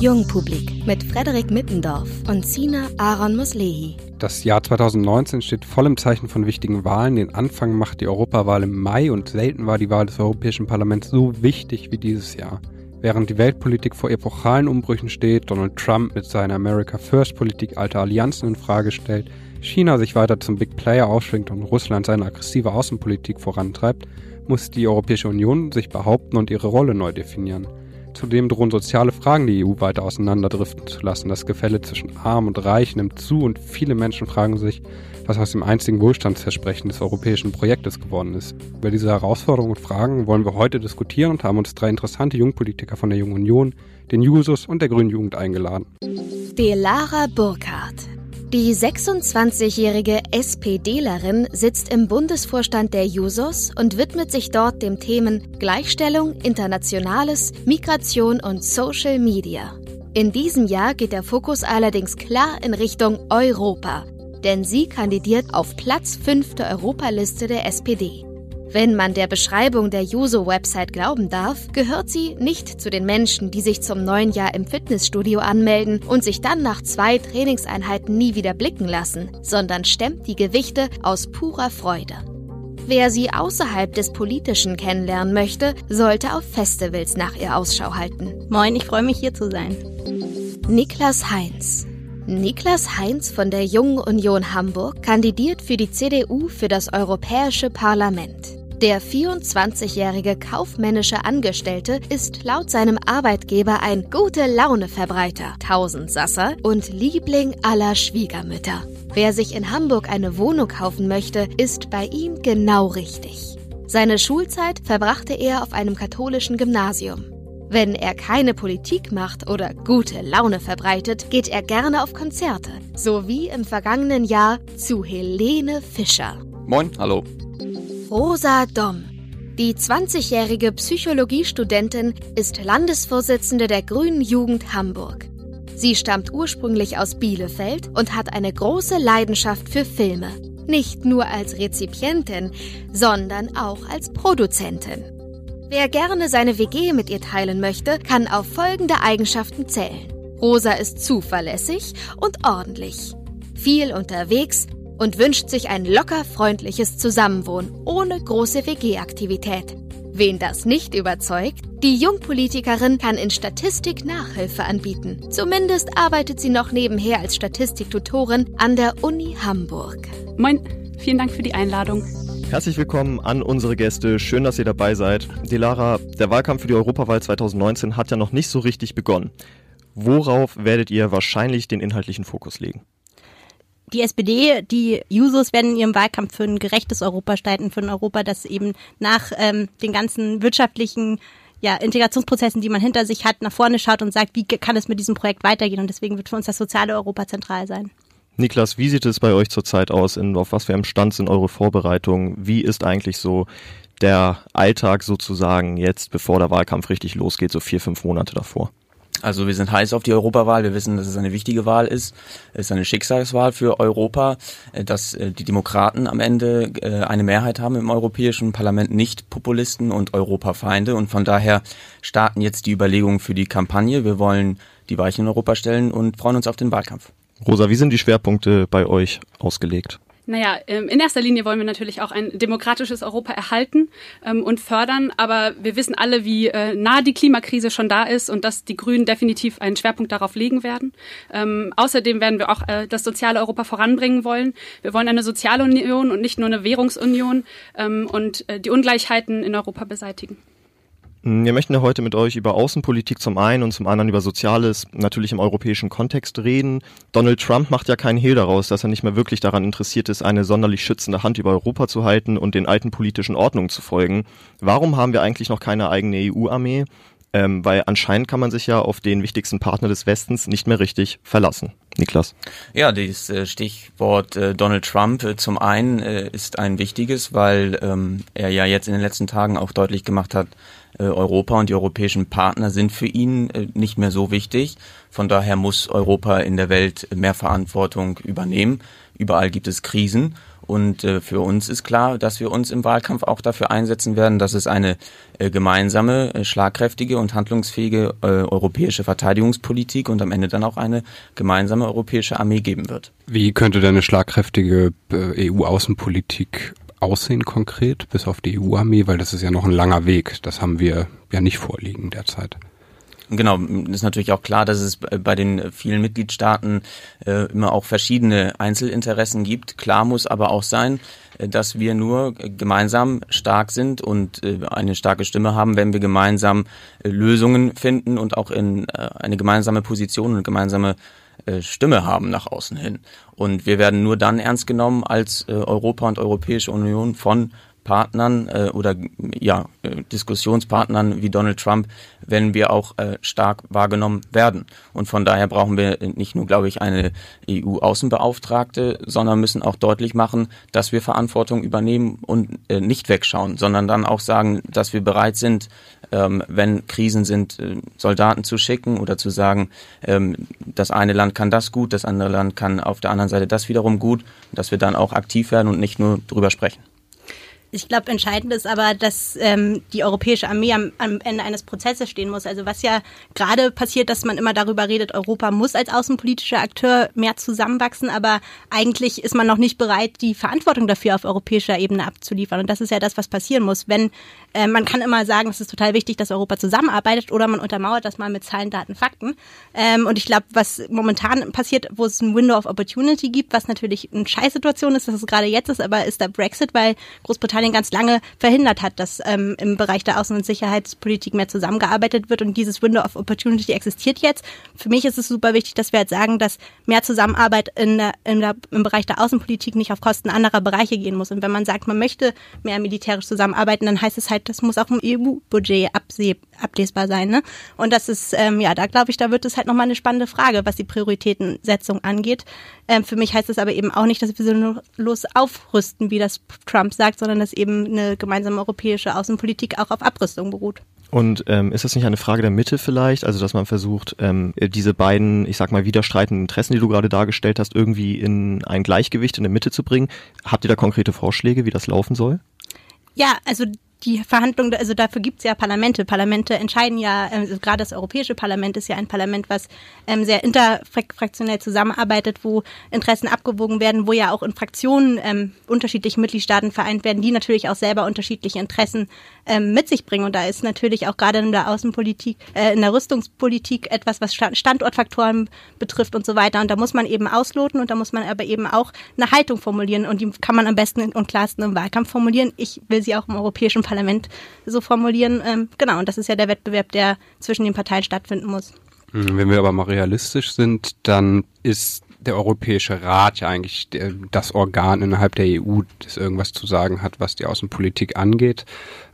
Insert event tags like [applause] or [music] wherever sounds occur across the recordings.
Jungpublik mit Frederik Mittendorf und Sina Aaron Moslehi. Das Jahr 2019 steht voll im Zeichen von wichtigen Wahlen. Den Anfang macht die Europawahl im Mai und selten war die Wahl des Europäischen Parlaments so wichtig wie dieses Jahr. Während die Weltpolitik vor epochalen Umbrüchen steht, Donald Trump mit seiner America First Politik alte Allianzen in Frage stellt, China sich weiter zum Big Player aufschwingt und Russland seine aggressive Außenpolitik vorantreibt, muss die Europäische Union sich behaupten und ihre Rolle neu definieren. Zudem drohen soziale Fragen die EU weiter auseinanderdriften zu lassen. Das Gefälle zwischen Arm und Reich nimmt zu und viele Menschen fragen sich, was aus dem einzigen Wohlstandsversprechen des europäischen Projektes geworden ist. Über diese Herausforderungen und Fragen wollen wir heute diskutieren und haben uns drei interessante Jungpolitiker von der Jungen Union, den Jusos und der Grünen Jugend eingeladen. Delara Burkhardt die 26-jährige SPDlerin sitzt im Bundesvorstand der Jusos und widmet sich dort dem Themen Gleichstellung, Internationales, Migration und Social Media. In diesem Jahr geht der Fokus allerdings klar in Richtung Europa, denn sie kandidiert auf Platz 5 der Europaliste der SPD. Wenn man der Beschreibung der Juso-Website glauben darf, gehört sie nicht zu den Menschen, die sich zum neuen Jahr im Fitnessstudio anmelden und sich dann nach zwei Trainingseinheiten nie wieder blicken lassen, sondern stemmt die Gewichte aus purer Freude. Wer sie außerhalb des Politischen kennenlernen möchte, sollte auf Festivals nach ihr Ausschau halten. Moin, ich freue mich hier zu sein. Niklas Heinz Niklas Heinz von der Jungen Union Hamburg kandidiert für die CDU für das Europäische Parlament. Der 24-jährige kaufmännische Angestellte ist laut seinem Arbeitgeber ein gute Laune-Verbreiter, Tausendsasser und Liebling aller Schwiegermütter. Wer sich in Hamburg eine Wohnung kaufen möchte, ist bei ihm genau richtig. Seine Schulzeit verbrachte er auf einem katholischen Gymnasium. Wenn er keine Politik macht oder gute Laune verbreitet, geht er gerne auf Konzerte, so wie im vergangenen Jahr zu Helene Fischer. Moin, hallo. Rosa Domm. Die 20-jährige Psychologiestudentin ist Landesvorsitzende der Grünen Jugend Hamburg. Sie stammt ursprünglich aus Bielefeld und hat eine große Leidenschaft für Filme. Nicht nur als Rezipientin, sondern auch als Produzentin. Wer gerne seine WG mit ihr teilen möchte, kann auf folgende Eigenschaften zählen. Rosa ist zuverlässig und ordentlich. Viel unterwegs und wünscht sich ein locker freundliches Zusammenwohnen ohne große WG-Aktivität. Wen das nicht überzeugt, die Jungpolitikerin kann in Statistik Nachhilfe anbieten. Zumindest arbeitet sie noch nebenher als Statistiktutorin an der Uni Hamburg. Moin, vielen Dank für die Einladung. Herzlich willkommen an unsere Gäste. Schön, dass ihr dabei seid. Delara, der Wahlkampf für die Europawahl 2019 hat ja noch nicht so richtig begonnen. Worauf werdet ihr wahrscheinlich den inhaltlichen Fokus legen? Die SPD, die Jusos werden in ihrem Wahlkampf für ein gerechtes Europa streiten, für ein Europa, das eben nach ähm, den ganzen wirtschaftlichen ja, Integrationsprozessen, die man hinter sich hat, nach vorne schaut und sagt, wie kann es mit diesem Projekt weitergehen? Und deswegen wird für uns das soziale Europa zentral sein. Niklas, wie sieht es bei euch zurzeit aus? In, auf was für einem Stand sind eure Vorbereitungen? Wie ist eigentlich so der Alltag sozusagen jetzt, bevor der Wahlkampf richtig losgeht, so vier, fünf Monate davor? Also wir sind heiß auf die Europawahl. Wir wissen, dass es eine wichtige Wahl ist. Es ist eine Schicksalswahl für Europa, äh, dass äh, die Demokraten am Ende äh, eine Mehrheit haben im Europäischen Parlament, nicht Populisten und Europafeinde. Und von daher starten jetzt die Überlegungen für die Kampagne. Wir wollen die Weichen in Europa stellen und freuen uns auf den Wahlkampf. Rosa, wie sind die Schwerpunkte bei euch ausgelegt? Naja, ähm, in erster Linie wollen wir natürlich auch ein demokratisches Europa erhalten ähm, und fördern, aber wir wissen alle, wie äh, nah die Klimakrise schon da ist und dass die Grünen definitiv einen Schwerpunkt darauf legen werden. Ähm, außerdem werden wir auch äh, das soziale Europa voranbringen wollen. Wir wollen eine soziale Union und nicht nur eine Währungsunion und äh, die Ungleichheiten in Europa beseitigen. Mm, wir möchten ja heute mit euch über Außenpolitik zum einen und zum anderen über Soziales natürlich im europäischen Kontext reden. Donald Trump macht ja keinen Hehl daraus, dass er nicht mehr wirklich daran interessiert ist, eine sonderlich schützende Hand über Europa zu halten und den alten politischen Ordnungen zu folgen. Warum haben wir eigentlich noch keine eigene EU-Armee? Ähm, weil anscheinend kann man sich ja auf den wichtigsten Partner des Westens nicht mehr richtig verlassen. Niklas. Ja, das äh, Stichwort äh, Donald Trump äh, zum einen ist ein wichtiges, weil ähm, er ja jetzt in den letzten Tagen auch deutlich gemacht hat, Europa und die europäischen Partner sind für ihn nicht mehr so wichtig. Von daher muss Europa in der Welt mehr Verantwortung übernehmen. Überall gibt es Krisen Und äh, für uns ist klar, dass wir uns im Wahlkampf auch dafür einsetzen werden, dass es eine äh, gemeinsame, äh, schlagkräftige und handlungsfähige äh, europäische Verteidigungspolitik und am Ende dann auch eine gemeinsame europäische Armee geben wird. Wie könnte denn eine schlagkräftige äh, EU-Außenpolitik aussehen konkret, bis auf die EU-Armee? Weil das ist ja noch ein langer Weg. Das haben wir ja nicht vorliegen derzeit. Genau, ist natürlich auch klar, dass es bei den vielen Mitgliedstaaten äh, immer auch verschiedene Einzelinteressen gibt. Klar muss aber auch sein, äh, dass wir nur gemeinsam stark sind und äh, eine starke Stimme haben, wenn wir gemeinsam äh, Lösungen finden und auch in eine gemeinsame Position und gemeinsame Stimme haben nach außen hin. Und wir werden nur dann ernst genommen als Europa und Europäische Union von Partnern äh, oder ja, äh, Diskussionspartnern wie Donald Trump, wenn wir auch äh, stark wahrgenommen werden. Und von daher brauchen wir nicht nur, glaube ich, eine EU-Außenbeauftragte, sondern müssen auch deutlich machen, dass wir Verantwortung übernehmen und äh, nicht wegschauen, sondern dann auch sagen, dass wir bereit sind, ähm, wenn Krisen sind, äh, Soldaten zu schicken oder zu sagen, ähm, das eine Land kann das gut, das andere Land kann auf der anderen Seite das wiederum gut, dass wir dann auch aktiv werden und nicht nur drüber sprechen. Ich glaube, entscheidend ist aber, dass ähm, die europäische Armee am, am Ende eines Prozesses stehen muss. Also was ja gerade passiert, dass man immer darüber redet, Europa muss als außenpolitischer Akteur mehr zusammenwachsen, aber eigentlich ist man noch nicht bereit, die Verantwortung dafür auf europäischer Ebene abzuliefern. Und das ist ja das, was passieren muss. Wenn äh, man kann immer sagen, es ist total wichtig, dass Europa zusammenarbeitet, oder man untermauert das mal mit Zahlen, Daten, Fakten. Ähm, und ich glaube, was momentan passiert, wo es ein Window of Opportunity gibt, was natürlich eine Scheißsituation ist, dass es gerade jetzt ist, aber ist der Brexit, weil Großbritannien Großbritannien ganz lange verhindert hat, dass ähm, im Bereich der Außen- und Sicherheitspolitik mehr zusammengearbeitet wird. Und dieses Window of Opportunity existiert jetzt. Für mich ist es super wichtig, dass wir jetzt sagen, dass mehr Zusammenarbeit in der, in der, im Bereich der Außenpolitik nicht auf Kosten anderer Bereiche gehen muss. Und wenn man sagt, man möchte mehr militärisch zusammenarbeiten, dann heißt es halt, das muss auch im EU-Budget ablesbar sein. Ne? Und das ist, ähm, ja, da glaube ich, da wird es halt nochmal eine spannende Frage, was die Prioritätensetzung angeht. Ähm, für mich heißt es aber eben auch nicht, dass wir so los aufrüsten, wie das Trump sagt, sondern dass eben eine gemeinsame europäische Außenpolitik auch auf Abrüstung beruht. Und ähm, ist das nicht eine Frage der Mitte vielleicht? Also dass man versucht, ähm, diese beiden, ich sag mal, widerstreitenden Interessen, die du gerade dargestellt hast, irgendwie in ein Gleichgewicht in der Mitte zu bringen. Habt ihr da konkrete Vorschläge, wie das laufen soll? Ja, also die Verhandlungen, also dafür gibt's ja Parlamente. Parlamente entscheiden ja, also gerade das Europäische Parlament ist ja ein Parlament, was ähm, sehr interfraktionell zusammenarbeitet, wo Interessen abgewogen werden, wo ja auch in Fraktionen ähm, unterschiedliche Mitgliedstaaten vereint werden, die natürlich auch selber unterschiedliche Interessen ähm, mit sich bringen. Und da ist natürlich auch gerade in der Außenpolitik, äh, in der Rüstungspolitik etwas, was Standortfaktoren betrifft und so weiter. Und da muss man eben ausloten und da muss man aber eben auch eine Haltung formulieren. Und die kann man am besten und klarsten im Wahlkampf formulieren. Ich will sie auch im Europäischen Parlament so formulieren. Ähm, genau, und das ist ja der Wettbewerb, der zwischen den Parteien stattfinden muss. Hm, wenn wir aber mal realistisch sind, dann ist der Europäische Rat ja eigentlich das Organ innerhalb der EU, das irgendwas zu sagen hat, was die Außenpolitik angeht.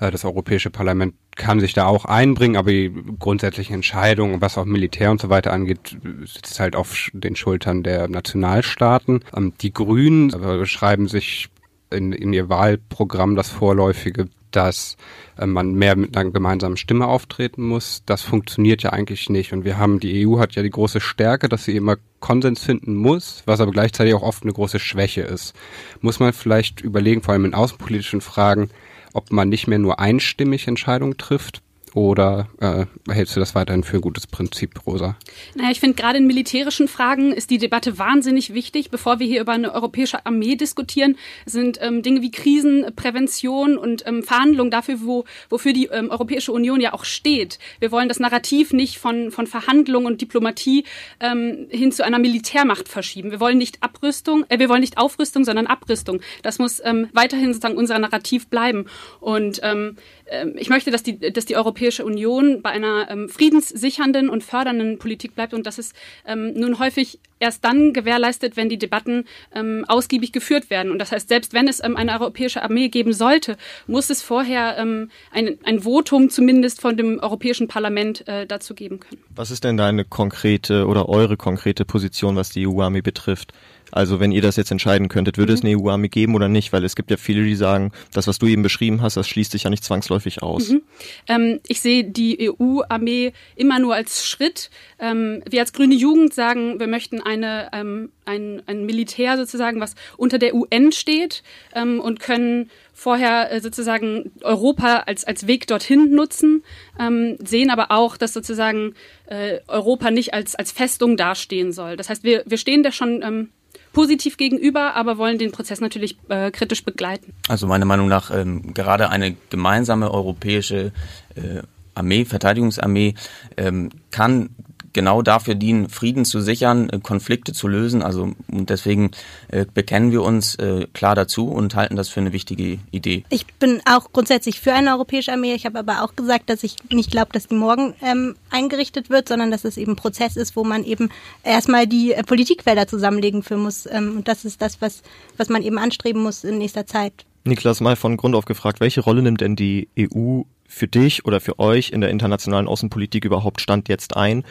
Äh, das Europäische Parlament kann sich da auch einbringen, aber die grundsätzlichen Entscheidungen, was auch Militär und so weiter angeht, sitzt halt auf den Schultern der Nationalstaaten. Ähm, die Grünen beschreiben sich in, in ihr Wahlprogramm das vorläufige dass äh, man mehr mit einer gemeinsamen Stimme auftreten muss. Das funktioniert ja eigentlich nicht. Und wir haben, die EU hat ja die große Stärke, dass sie immer Konsens finden muss, was aber gleichzeitig auch oft eine große Schwäche ist. Muss man vielleicht überlegen, vor allem in außenpolitischen Fragen, ob man nicht mehr nur einstimmig Entscheidungen trifft, oder äh, hältst du das weiterhin für ein gutes Prinzip, Rosa? Naja, ich finde, gerade in militärischen Fragen ist die Debatte wahnsinnig wichtig. Bevor wir hier über eine europäische Armee diskutieren, sind ähm, Dinge wie Krisenprävention und ähm, Verhandlungen dafür, wo, wofür die ähm, Europäische Union ja auch steht. Wir wollen das Narrativ nicht von, von Verhandlungen und Diplomatie ähm, hin zu einer Militärmacht verschieben. Wir wollen nicht Abrüstung, äh, wir wollen nicht Aufrüstung, sondern Abrüstung. Das muss ähm, weiterhin sozusagen unser Narrativ bleiben. Und ähm, ich möchte, dass die, dass die Europäische Union bei einer ähm, friedenssichernden und fördernden Politik bleibt und dass es ähm, nun häufig erst dann gewährleistet, wenn die Debatten ähm, ausgiebig geführt werden. Und das heißt, selbst wenn es ähm, eine europäische Armee geben sollte, muss es vorher ähm, ein, ein Votum zumindest von dem Europäischen Parlament äh, dazu geben können. Was ist denn deine konkrete oder eure konkrete Position, was die EU-Armee betrifft? Also wenn ihr das jetzt entscheiden könntet, würde mhm. es eine EU-Armee geben oder nicht? Weil es gibt ja viele, die sagen, das, was du eben beschrieben hast, das schließt sich ja nicht zwangsläufig aus. Mhm. Ähm, ich sehe die EU-Armee immer nur als Schritt. Ähm, wir als Grüne Jugend sagen, wir möchten eine, ähm, ein, ein Militär sozusagen, was unter der UN steht ähm, und können vorher äh, sozusagen Europa als, als Weg dorthin nutzen, ähm, sehen aber auch, dass sozusagen äh, Europa nicht als, als Festung dastehen soll. Das heißt, wir, wir stehen da schon ähm, positiv gegenüber, aber wollen den Prozess natürlich äh, kritisch begleiten. Also meiner Meinung nach ähm, gerade eine gemeinsame europäische äh, Armee, Verteidigungsarmee, ähm, kann genau dafür dienen, Frieden zu sichern, äh, Konflikte zu lösen. Also und deswegen äh, bekennen wir uns äh, klar dazu und halten das für eine wichtige Idee. Ich bin auch grundsätzlich für eine europäische Armee. Ich habe aber auch gesagt, dass ich nicht glaube, dass die morgen ähm, eingerichtet wird, sondern dass es eben ein Prozess ist, wo man eben erstmal die äh, Politikfelder zusammenlegen für muss. Ähm, und das ist das, was, was man eben anstreben muss in nächster Zeit. Niklas, mal von Grund auf gefragt, welche Rolle nimmt denn die EU für dich oder für euch in der internationalen Außenpolitik überhaupt Stand jetzt ein?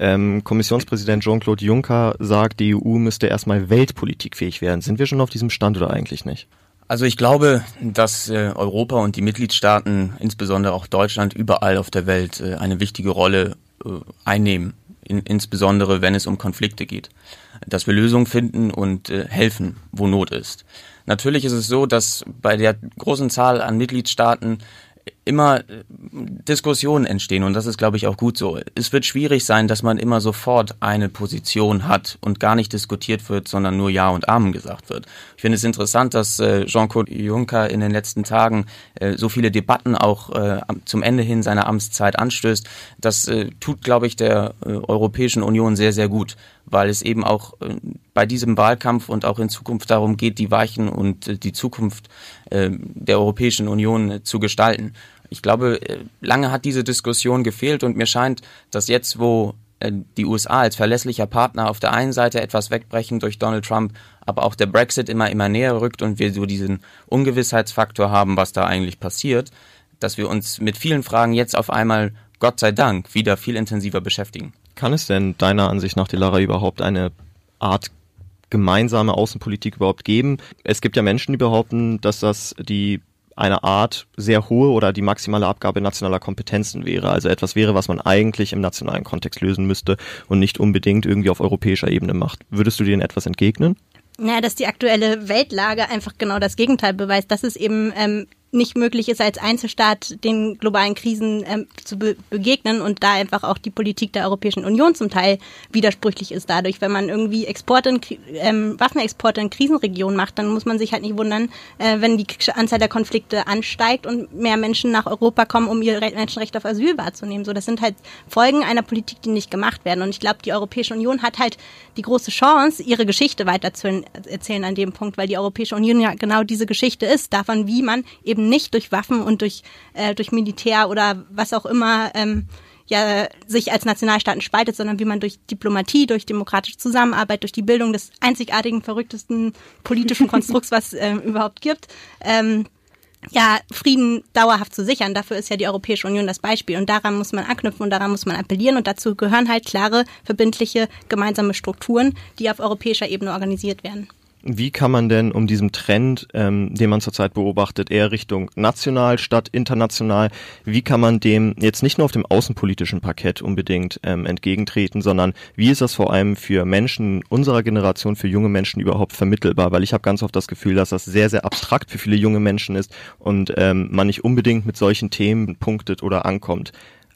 Ähm, Kommissionspräsident Jean-Claude Juncker sagt, die EU müsste erstmal weltpolitikfähig werden. Sind wir schon auf diesem Stand oder eigentlich nicht? Also ich glaube, dass äh, Europa und die Mitgliedstaaten, insbesondere auch Deutschland, überall auf der Welt äh, eine wichtige Rolle äh, einnehmen, in, insbesondere wenn es um Konflikte geht. Dass wir Lösungen finden und helfen, wo Not ist. Natürlich ist es so, dass bei der großen Zahl an Mitgliedstaaten immer äh, Diskussionen entstehen und das ist, glaube ich, auch gut so. Es wird schwierig sein, dass man immer sofort eine Position hat und gar nicht diskutiert wird, sondern nur Ja und Amen gesagt wird. Ich finde es interessant, dass äh, Jean-Claude Juncker in den letzten Tagen äh, so viele Debatten auch zum Ende hin seiner Amtszeit anstößt. Das tut, glaube ich, der Europäischen Union sehr, sehr gut, weil es eben auch bei diesem Wahlkampf und auch in Zukunft darum geht, die Weichen und die Zukunft der Europäischen Union zu gestalten. Ich glaube, äh, lange hat diese Diskussion gefehlt und mir scheint, dass jetzt, wo äh, die USA als verlässlicher Partner auf der einen Seite etwas wegbrechen durch Donald Trump, aber auch der Brexit immer, immer näher rückt und wir so diesen Ungewissheitsfaktor haben, was da eigentlich passiert, dass wir uns mit vielen Fragen jetzt auf einmal, Gott sei Dank, wieder viel intensiver beschäftigen. Kann es denn deiner Ansicht nach, Delara, überhaupt eine Art gemeinsame Außenpolitik überhaupt geben? Es gibt ja Menschen, die behaupten, dass das die eine Art sehr hohe oder die maximale Abgabe nationaler Kompetenzen wäre. Also etwas wäre, was man eigentlich im nationalen Kontext lösen müsste und nicht unbedingt irgendwie auf europäischer Ebene macht. Würdest du denen etwas entgegnen? Ja, dass die aktuelle Weltlage einfach genau das Gegenteil beweist, dass es eben ähm, nicht möglich ist, als Einzelstaat den globalen Krisen ähm, zu be begegnen und da einfach auch die Politik der Europäischen Union zum Teil widersprüchlich ist dadurch. Wenn man irgendwie Exporte in, ähm, Waffenexporte in Krisenregionen macht, dann muss man sich halt nicht wundern, äh, wenn die Anzahl der Konflikte ansteigt und mehr Menschen nach Europa kommen, um ihr Menschenrecht auf Asyl wahrzunehmen. So, das sind halt Folgen einer Politik, die nicht gemacht werden. Und ich glaube, die Europäische Union hat halt die große Chance, ihre Geschichte weiter zu erzählen an dem Punkt, weil die Europäische Union ja genau diese Geschichte ist, davon, wie man eben eben nicht durch Waffen und durch, äh, durch Militär oder was auch immer ähm, ja sich als Nationalstaaten spaltet, sondern wie man durch Diplomatie, durch demokratische Zusammenarbeit, durch die Bildung des einzigartigen, verrücktesten politischen [laughs] Konstrukts, was äh, überhaupt gibt, ähm, ja, Frieden dauerhaft zu sichern. Dafür ist ja die Europäische Union das Beispiel. Und daran muss man anknüpfen und daran muss man appellieren. Und dazu gehören halt klare, verbindliche, gemeinsame Strukturen, die auf europäischer Ebene organisiert werden. Wie kann man denn um diesem Trend, ähm, den man zurzeit beobachtet, eher Richtung national statt international, wie kann man dem jetzt nicht nur auf dem außenpolitischen Parkett unbedingt ähm, entgegentreten, sondern wie ist das vor allem für Menschen unserer Generation, für junge Menschen überhaupt vermittelbar? Weil ich habe ganz oft das Gefühl, dass das sehr, sehr abstrakt für viele junge Menschen ist und ähm, man nicht unbedingt mit solchen Themen punktet oder ankommt.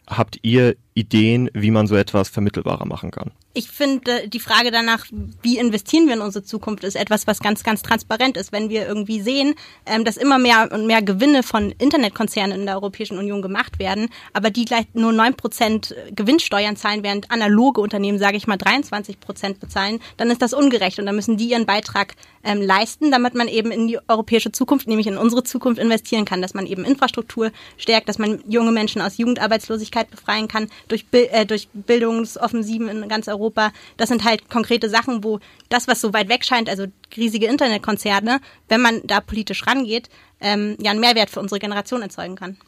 Habt ihr Ideen, wie man so etwas vermittelbarer machen kann? Ich finde, die Frage danach, wie investieren wir in unsere Zukunft, ist etwas, was ganz, ganz transparent ist. Wenn wir irgendwie sehen, ähm, dass immer mehr und mehr Gewinne von Internetkonzernen in der Europäischen Union gemacht werden, aber die gleich nur neun Prozent Gewinnsteuern zahlen, während analoge Unternehmen, sage ich mal, 23 Prozent bezahlen, dann ist das ungerecht und dann müssen die ihren Beitrag ähm, leisten, damit man eben in die europäische Zukunft, nämlich in unsere Zukunft investieren kann, dass man eben Infrastruktur stärkt, dass man junge Menschen aus Jugendarbeitslosigkeit befreien kann, durch, äh, durch Bildungsoffensiven in ganz Europa. Das sind halt konkrete Sachen, wo das, was so weit weg scheint, also riesige Internetkonzerne, wenn man da politisch rangeht, ähm, ja einen Mehrwert für unsere Generation erzeugen kann.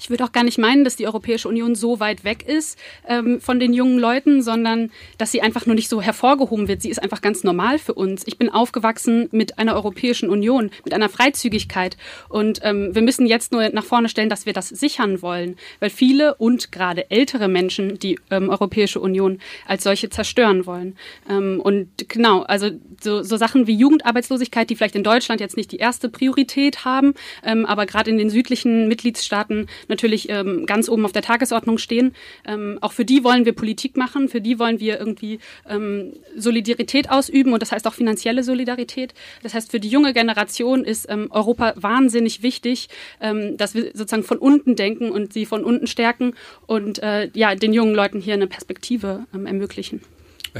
Ich würde auch gar nicht meinen, dass die Europäische Union so weit weg ist ähm, von den jungen Leuten, sondern dass sie einfach nur nicht so hervorgehoben wird. Sie ist einfach ganz normal für uns. Ich bin aufgewachsen mit einer Europäischen Union, mit einer Freizügigkeit. Und ähm, wir müssen jetzt nur nach vorne stellen, dass wir das sichern wollen, weil viele und gerade ältere Menschen die ähm, Europäische Union als solche zerstören wollen. Ähm, und genau, also so, so Sachen wie Jugendarbeitslosigkeit, die vielleicht in Deutschland jetzt nicht die erste Priorität haben, ähm, aber gerade in den südlichen Mitgliedstaaten natürlich ähm, ganz oben auf der Tagesordnung stehen. Ähm, auch für die wollen wir Politik machen, für die wollen wir irgendwie ähm, Solidarität ausüben und das heißt auch finanzielle Solidarität. Das heißt, für die junge Generation ist ähm, Europa wahnsinnig wichtig, ähm, dass wir sozusagen von unten denken und sie von unten stärken und äh, ja, den jungen Leuten hier eine Perspektive ähm, ermöglichen.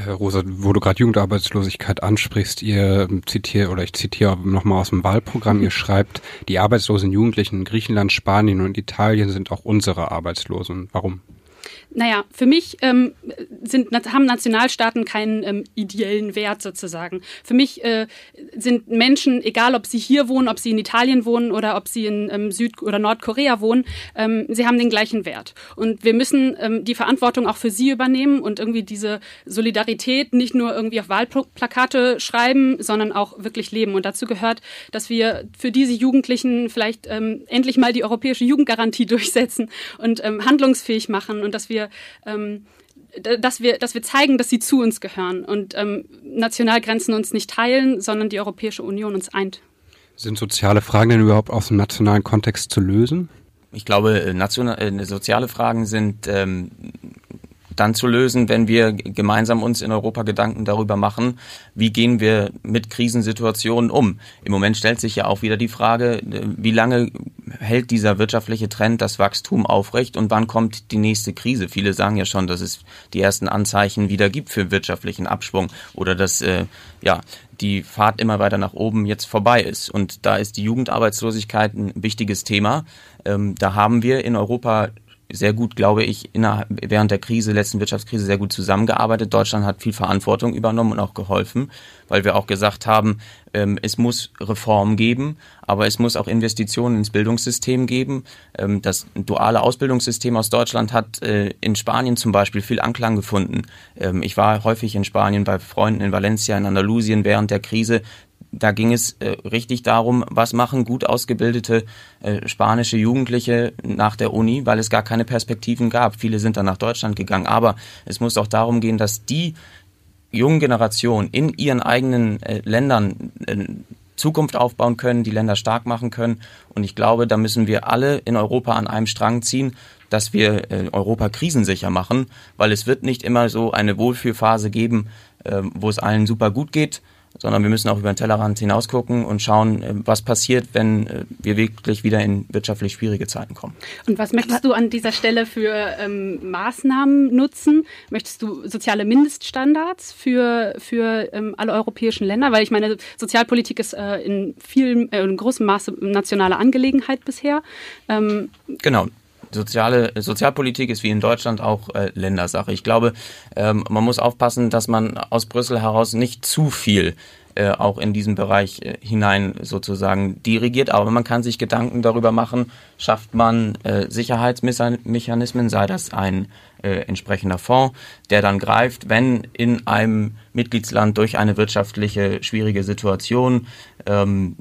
Rosa, wo du gerade Jugendarbeitslosigkeit ansprichst, ihr zitiert, oder ich zitiere nochmal aus dem Wahlprogramm, ihr schreibt, die arbeitslosen Jugendlichen in Griechenland, Spanien und Italien sind auch unsere Arbeitslosen. Warum? Naja, für mich ähm, sind, haben Nationalstaaten keinen ähm, ideellen Wert sozusagen. Für mich äh, sind Menschen, egal ob sie hier wohnen, ob sie in Italien wohnen oder ob sie in ähm, Süd- oder Nordkorea wohnen, ähm, sie haben den gleichen Wert. Und wir müssen ähm, die Verantwortung auch für sie übernehmen und irgendwie diese Solidarität nicht nur irgendwie auf Wahlplakate schreiben, sondern auch wirklich leben. Und dazu gehört, dass wir für diese Jugendlichen vielleicht ähm, endlich mal die europäische Jugendgarantie [laughs] durchsetzen und ähm, handlungsfähig machen und dass wir wir ähm, dass wir, dass wir zeigen, dass sie zu uns gehören und ähm, Nationalgrenzen uns nicht teilen, sondern die Europäische Union uns eint. Sind soziale Fragen denn überhaupt aus dem nationalen Kontext zu lösen? Ich glaube, äh, national, äh, soziale Fragen sind ähm, dann zu lösen, wenn wir gemeinsam uns in Europa Gedanken darüber machen, wie gehen wir mit Krisensituationen um. Im Moment stellt sich ja auch wieder die Frage, wie lange hält dieser wirtschaftliche Trend das Wachstum aufrecht und wann kommt die nächste Krise? Viele sagen ja schon, dass es die ersten Anzeichen wieder gibt für wirtschaftlichen Abschwung oder dass äh, ja die Fahrt immer weiter nach oben jetzt vorbei ist. Und da ist die Jugendarbeitslosigkeit ein wichtiges Thema. Ähm, da haben wir in Europa sehr gut, glaube ich, innerhalb, während der Krise, letzten Wirtschaftskrise sehr gut zusammengearbeitet. Deutschland hat viel Verantwortung übernommen und auch geholfen, weil wir auch gesagt haben, ähm, es muss Reform geben, aber es muss auch Investitionen ins Bildungssystem geben. Ähm, das duale Ausbildungssystem aus Deutschland hat äh, in Spanien zum Beispiel viel Anklang gefunden. Ähm, ich war häufig in Spanien bei Freunden in Valencia, in Andalusien während der Krise da ging es äh, richtig darum, was machen gut ausgebildete äh, spanische Jugendliche nach der Uni, weil es gar keine Perspektiven gab. Viele sind dann nach Deutschland gegangen. Aber es muss auch darum gehen, dass die jungen Generationen in ihren eigenen äh, Ländern äh, Zukunft aufbauen können, die Länder stark machen können. Und ich glaube, da müssen wir alle in Europa an einem Strang ziehen, dass wir äh, Europa krisensicher machen, weil es wird nicht immer so eine Wohlfühlphase geben, äh, wo es allen super gut geht, sondern wir müssen auch über den Tellerrand hinausgucken und schauen, äh, was passiert, wenn äh, wir wirklich wieder in wirtschaftlich schwierige Zeiten kommen. Und was möchtest du an dieser Stelle für ähm, Maßnahmen nutzen? Möchtest du soziale Mindeststandards für, für ähm, alle europäischen Länder? Weil ich meine, Sozialpolitik ist äh, in vielen, äh, in großem Maße nationale Angelegenheit bisher. Ähm, genau soziale Sozialpolitik ist wie in Deutschland auch äh, Ländersache. Ich glaube, ähm, man muss aufpassen, dass man aus Brüssel heraus nicht zu viel äh, auch in diesen Bereich äh, hinein sozusagen dirigiert. Aber man kann sich Gedanken darüber machen, schafft man äh, Sicherheitsmechanismen, sei das ein äh, entsprechender Fonds, der dann greift, wenn in einem Mitgliedsland durch eine wirtschaftliche schwierige Situation ähm,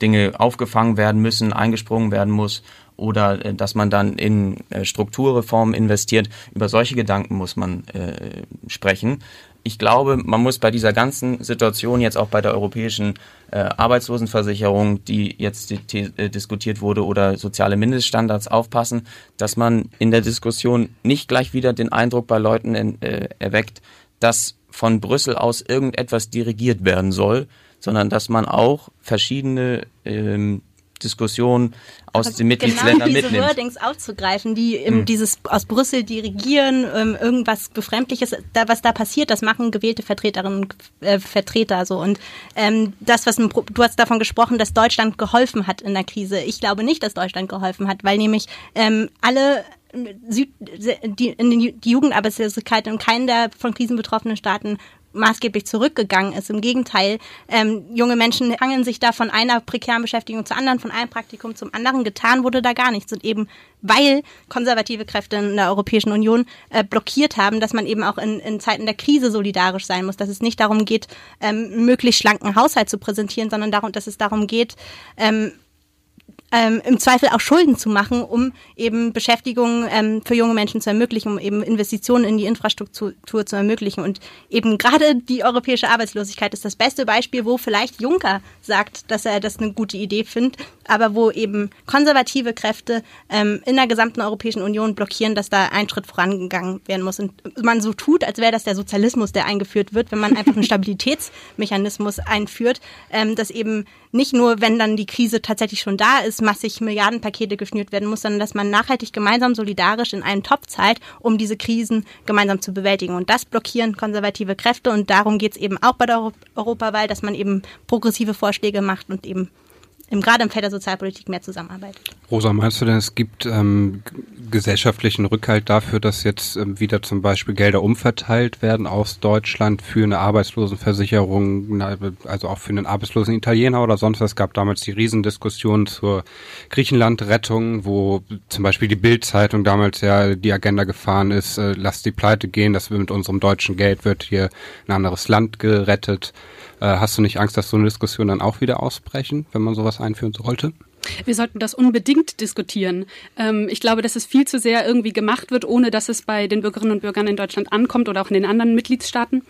Dinge aufgefangen werden müssen, eingesprungen werden muss oder äh, dass man dann in äh, Strukturreformen investiert. Über solche Gedanken muss man äh, sprechen. Ich glaube, man muss bei dieser ganzen Situation jetzt auch bei der europäischen äh, Arbeitslosenversicherung, die jetzt äh, diskutiert wurde, oder soziale Mindeststandards aufpassen, dass man in der Diskussion nicht gleich wieder den Eindruck bei Leuten äh, erweckt, dass von Brüssel aus irgendetwas dirigiert werden soll, sondern dass man auch verschiedene ähm, Diskussion aus also den Mitgliedsländern genau diese Wordings aufzugreifen, die hm. dieses aus Brüssel dirigieren, ähm, irgendwas Befremdliches, da, was da passiert, das machen gewählte Vertreterinnen und äh, Vertreter so. Und ähm, das, was ein, du hast davon gesprochen, dass Deutschland geholfen hat in der Krise. Ich glaube nicht, dass Deutschland geholfen hat, weil nämlich ähm, alle Süd, die, in den, die Jugendarbeitslosigkeit in keinem der von Krisen betroffenen Staaten maßgeblich zurückgegangen ist. Im Gegenteil, ähm, junge Menschen hangeln sich da von einer prekären Beschäftigung zur anderen, von einem Praktikum zum anderen. Getan wurde da gar nichts. Und eben weil konservative Kräfte in der Europäischen Union äh, blockiert haben, dass man eben auch in, in Zeiten der Krise solidarisch sein muss, dass es nicht darum geht, ähm, möglichst schlanken Haushalt zu präsentieren, sondern darum, dass es darum geht, ähm, ähm, im Zweifel auch Schulden zu machen, um eben Beschäftigung ähm, für junge Menschen zu ermöglichen, um eben Investitionen in die Infrastruktur zu ermöglichen. Und eben gerade die europäische Arbeitslosigkeit ist das beste Beispiel, wo vielleicht Juncker sagt, dass er das eine gute Idee findet, aber wo eben konservative Kräfte ähm, in der gesamten Europäischen Union blockieren, dass da ein Schritt vorangegangen werden muss. Und man so tut, als wäre das der Sozialismus, der eingeführt wird, wenn man einfach einen [laughs] Stabilitätsmechanismus einführt, ähm, dass eben nicht nur, wenn dann die Krise tatsächlich schon da ist, massig Milliardenpakete geschnürt werden muss, sondern dass man nachhaltig gemeinsam solidarisch in einen Topf zahlt, um diese Krisen gemeinsam zu bewältigen. Und das blockieren konservative Kräfte und darum geht es eben auch bei der Europawahl, dass man eben progressive Vorschläge macht und eben im, gerade im Feld der Sozialpolitik mehr zusammenarbeitet. Rosa, meinst du denn, es gibt ähm, gesellschaftlichen Rückhalt dafür, dass jetzt ähm, wieder zum Beispiel Gelder umverteilt werden aus Deutschland für eine Arbeitslosenversicherung, also auch für einen arbeitslosen Italiener oder sonst was? Es gab damals die Riesendiskussion zur Griechenland-Rettung, wo zum Beispiel die Bild-Zeitung damals ja die Agenda gefahren ist, äh, lasst die Pleite gehen, dass wir mit unserem deutschen Geld wird hier ein anderes Land gerettet. Äh, hast du nicht Angst, dass so eine Diskussion dann auch wieder ausbrechen, wenn man sowas einführen sollte? Wir sollten das unbedingt diskutieren. Ähm, ich glaube, dass es viel zu sehr irgendwie gemacht wird, ohne dass es bei den Bürgerinnen und Bürgern in Deutschland ankommt oder auch in den anderen Mitgliedstaaten.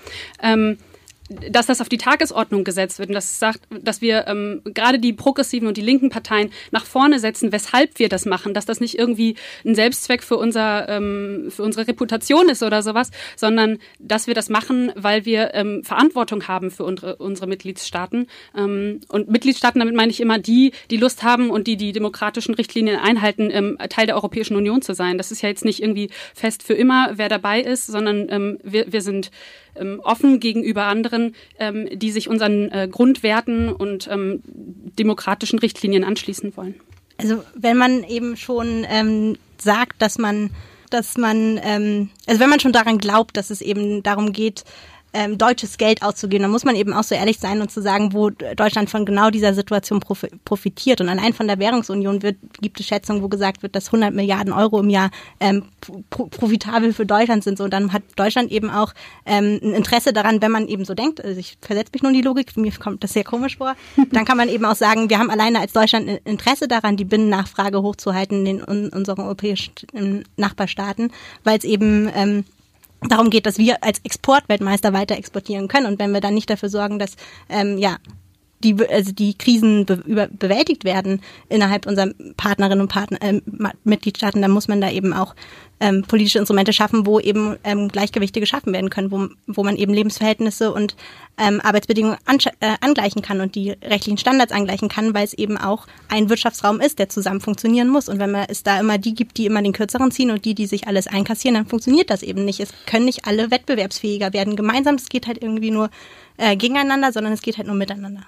Dass das auf die Tagesordnung gesetzt wird und dass, sagt, dass wir ähm, gerade die progressiven und die linken Parteien nach vorne setzen, weshalb wir das machen, dass das nicht irgendwie ein Selbstzweck für, unser, ähm, für unsere Reputation ist oder sowas, sondern dass wir das machen, weil wir ähm, Verantwortung haben für unsere, unsere Mitgliedstaaten. Ähm, und Mitgliedstaaten, damit meine ich immer die, die Lust haben und die die demokratischen Richtlinien einhalten, ähm, Teil der Europäischen Union zu sein. Das ist ja jetzt nicht irgendwie fest für immer, wer dabei ist, sondern ähm, wir, wir sind ähm, offen gegenüber anderen, ähm, die sich unseren äh, Grundwerten und ähm, demokratischen Richtlinien anschließen wollen. Also wenn man eben schon ähm, sagt, dass man, dass man, ähm, also wenn man schon daran glaubt, dass es eben darum geht, ähm, deutsches Geld auszugeben. Da muss man eben auch so ehrlich sein und zu sagen, wo Deutschland von genau dieser Situation profitiert. Und allein von der Währungsunion wird, gibt es Schätzungen, wo gesagt wird, dass 100 Milliarden Euro im Jahr ähm, pro profitabel für Deutschland sind. So, und dann hat Deutschland eben auch ähm, ein Interesse daran, wenn man eben so denkt, also ich versetze mich nur in die Logik, mir kommt das sehr komisch vor, [laughs] dann kann man eben auch sagen, wir haben alleine als Deutschland ein Interesse daran, die Binnennachfrage hochzuhalten in, in unseren europäischen Nachbarstaaten, weil es eben ähm, darum geht, dass wir als Exportweltmeister weiter exportieren können. Und wenn wir dann nicht dafür sorgen, dass ähm, ja die, also die Krisen be über, bewältigt werden innerhalb unserer Partnerinnen und Partner, äh, Mitgliedstaaten, dann muss man da eben auch ähm, politische Instrumente schaffen, wo eben ähm, Gleichgewichte geschaffen werden können, wo, wo man eben Lebensverhältnisse und ähm, Arbeitsbedingungen äh, angleichen kann und die rechtlichen Standards angleichen kann, weil es eben auch ein Wirtschaftsraum ist, der zusammen funktionieren muss. Und wenn man es da immer die gibt, die immer den kürzeren ziehen und die, die sich alles einkassieren, dann funktioniert das eben nicht. Es können nicht alle wettbewerbsfähiger werden gemeinsam. Es geht halt irgendwie nur äh, gegeneinander, sondern es geht halt nur miteinander.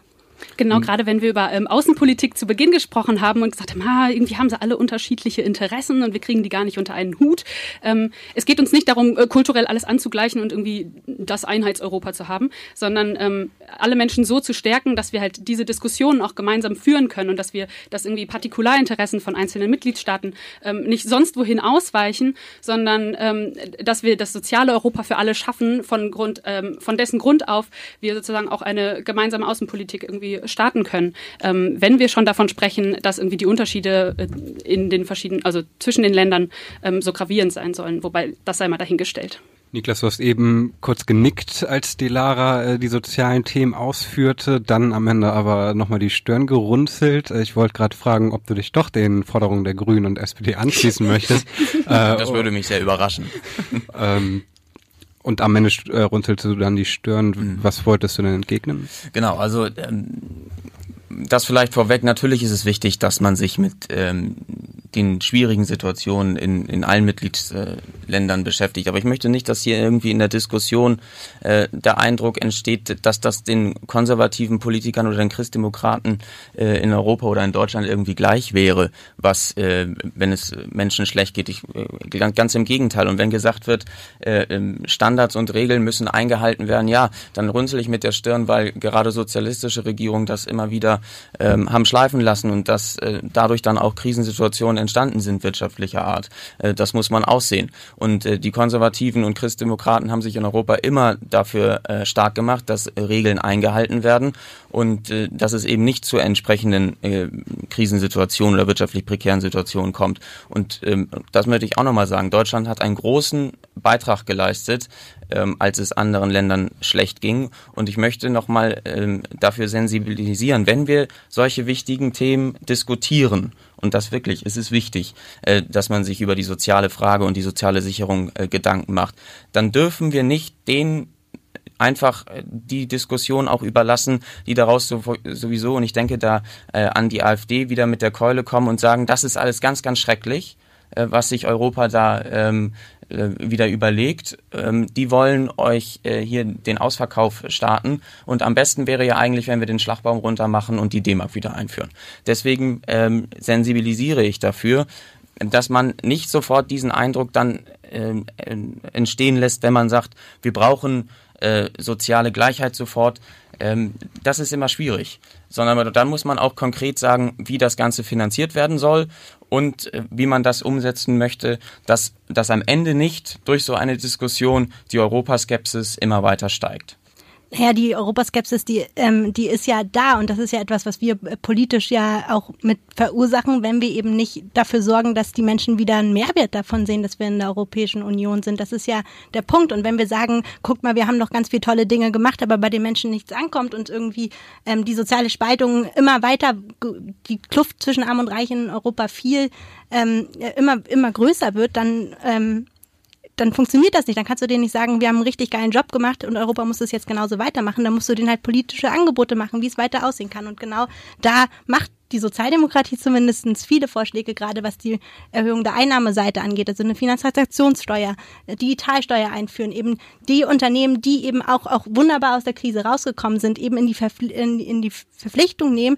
Genau, mhm. gerade wenn wir über ähm, Außenpolitik zu Beginn gesprochen haben und gesagt haben, ah, irgendwie haben sie alle unterschiedliche Interessen und wir kriegen die gar nicht unter einen Hut. Ähm, es geht uns nicht darum, äh, kulturell alles anzugleichen und irgendwie das Einheitseuropa zu haben, sondern ähm, alle Menschen so zu stärken, dass wir halt diese Diskussionen auch gemeinsam führen können und dass wir, dass irgendwie Partikularinteressen von einzelnen Mitgliedstaaten ähm, nicht sonst wohin ausweichen, sondern ähm, dass wir das soziale Europa für alle schaffen, von Grund, ähm, von dessen Grund auf wir sozusagen auch eine gemeinsame Außenpolitik irgendwie starten können. Ähm, wenn wir schon davon sprechen, dass irgendwie die Unterschiede äh, in den verschiedenen, also zwischen den Ländern ähm, so gravierend sein sollen, wobei das sei mal dahingestellt. Niklas, du hast eben kurz genickt, als die Lara äh, die sozialen Themen ausführte, dann am Ende aber nochmal die Stirn gerunzelt. Äh, ich wollte gerade fragen, ob du dich doch den Forderungen der Grünen und SPD anschließen möchtest. [laughs] das würde mich sehr überraschen. [laughs] Ähm, und am Ende äh, runzelst du dann die Stirn. Mhm. Was wolltest du denn entgegnen? Genau, also ähm, das vielleicht vorweg. Natürlich ist es wichtig, dass man sich mit ähm, den schwierigen Situationen in, in allen Mitgliedsländern beschäftigt. Aber ich möchte nicht, dass hier irgendwie in der Diskussion äh, der Eindruck entsteht, dass das den konservativen Politikern oder den Christdemokraten äh, in Europa oder in Deutschland irgendwie gleich wäre, was, äh, wenn es Menschen schlecht geht. Ich, äh, ganz im Gegenteil. Und wenn gesagt wird, äh, ähm, Standards und Regeln müssen eingehalten werden, ja, dann runzel ich mit der Stirn, weil gerade sozialistische Regierungen das immer wieder ähm, haben schleifen lassen und dass äh, dadurch dann auch Krisensituationen entstanden sind wirtschaftlicher Art. Äh, das muss man aussehen. Und äh, die Konservativen und Christdemokraten haben sich in Europa immer dafür äh, stark gemacht, dass äh, Regeln eingehalten werden und äh, dass es eben nicht zu entsprechenden äh, Krisensituationen oder wirtschaftlich prekären Situationen kommt. Und ähm, das möchte ich auch nochmal sagen. Deutschland hat einen großen Beitrag geleistet, ähm, als es anderen Ländern schlecht ging. Und ich möchte nochmal ähm, dafür sensibilisieren, wenn wir solche wichtigen Themen diskutieren, und das wirklich, es ist wichtig, äh, dass man sich über die soziale Frage und die soziale Sicherung äh, Gedanken macht, dann dürfen wir nicht den einfach äh, die Diskussion auch überlassen, die daraus sowieso, und ich denke da äh, an die AfD wieder mit der Keule kommen und sagen, das ist alles ganz, ganz schrecklich, äh, was sich Europa da ähm, äh, wieder überlegt. Ähm, die wollen euch äh, hier den Ausverkauf starten und am besten wäre ja eigentlich, wenn wir den Schlagbaum runter machen und die D-Mark wieder einführen. Deswegen ähm, sensibilisiere ich dafür, dass man nicht sofort diesen Eindruck dann äh, entstehen lässt, wenn man sagt, wir brauchen äh, soziale Gleichheit sofort. Ähm, das ist immer schwierig, sondern dann muss man auch konkret sagen, wie das Ganze finanziert werden soll und äh, wie man das umsetzen möchte, dass, dass am Ende nicht durch so eine Diskussion die Europaskepsis immer weiter steigt. Naja, die Europaskepsis, die, ähm, die ist ja da und das ist ja etwas, was wir politisch ja auch mit verursachen, wenn wir eben nicht dafür sorgen, dass die Menschen wieder einen Mehrwert davon sehen, dass wir in der Europäischen Union sind. Das ist ja der Punkt. Und wenn wir sagen, guckt mal, wir haben noch ganz viele tolle Dinge gemacht, aber bei den Menschen nichts ankommt und irgendwie ähm, die soziale Spaltung immer weiter, die Kluft zwischen Arm und Reich in Europa viel ähm, immer, immer größer wird, dann ähm, dann funktioniert das nicht. Dann kannst du denen nicht sagen, wir haben einen richtig geilen Job gemacht und Europa muss das jetzt genauso weitermachen. Dann musst du denen halt politische Angebote machen, wie es weiter aussehen kann. Und genau da macht die Sozialdemokratie zumindest viele Vorschläge, gerade was die Erhöhung der Einnahmeseite angeht, also eine Finanztransaktionssteuer, Digitalsteuer einführen, eben die Unternehmen, die eben auch, auch wunderbar aus der Krise rausgekommen sind, eben in die, Verpfli in, in die Verpflichtung nehmen,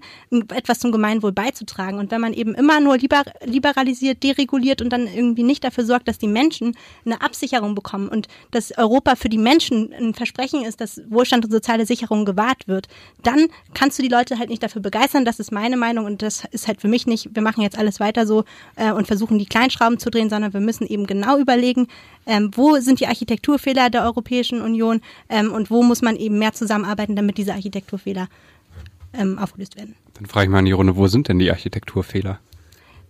etwas zum Gemeinwohl beizutragen. Und wenn man eben immer nur liber liberalisiert, dereguliert und dann irgendwie nicht dafür sorgt, dass die Menschen eine Absicherung bekommen und dass Europa für die Menschen ein Versprechen ist, dass Wohlstand und soziale Sicherung gewahrt wird, dann kannst du die Leute halt nicht dafür begeistern. Das ist meine Meinung und das ist halt für mich nicht, wir machen jetzt alles weiter so äh, und versuchen die Kleinschrauben zu drehen, sondern wir müssen eben genau überlegen, ähm, wo sind die Architekturfehler der Europäischen Union ähm, und wo muss man eben mehr zusammenarbeiten, damit diese Architekturfehler ähm, aufgelöst werden. Dann frage ich mal in die Runde, wo sind denn die Architekturfehler?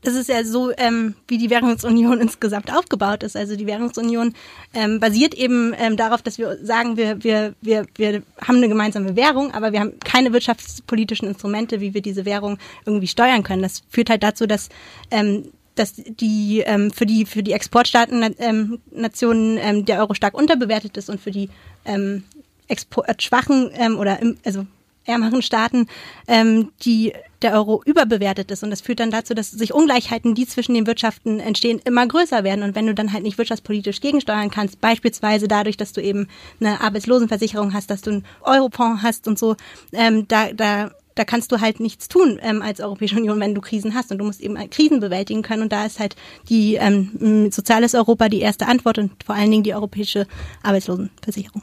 Das ist ja so, ähm, wie die Währungsunion [laughs] insgesamt aufgebaut ist. Also die Währungsunion ähm, basiert eben ähm, darauf, dass wir sagen, wir, wir, wir, wir haben eine gemeinsame Währung, aber wir haben keine wirtschaftspolitischen Instrumente, wie wir diese Währung irgendwie steuern können. Das führt halt dazu, dass ähm, dass die ähm, für die für die Exportstaaten ähm, Nationen ähm, der Euro stark unterbewertet ist und für die ähm, exportschwachen ähm, oder im, also ärmeren Staaten ähm, die der Euro überbewertet ist. Und das führt dann dazu, dass sich Ungleichheiten, die zwischen den Wirtschaften entstehen, immer größer werden. Und wenn du dann halt nicht wirtschaftspolitisch gegensteuern kannst, beispielsweise dadurch, dass du eben eine Arbeitslosenversicherung hast, dass du einen Eurofonds hast und so, ähm, da, da da kannst du halt nichts tun ähm, als Europäische Union, wenn du Krisen hast und du musst eben Krisen bewältigen können und da ist halt die ähm, soziales Europa die erste Antwort und vor allen Dingen die europäische Arbeitslosenversicherung.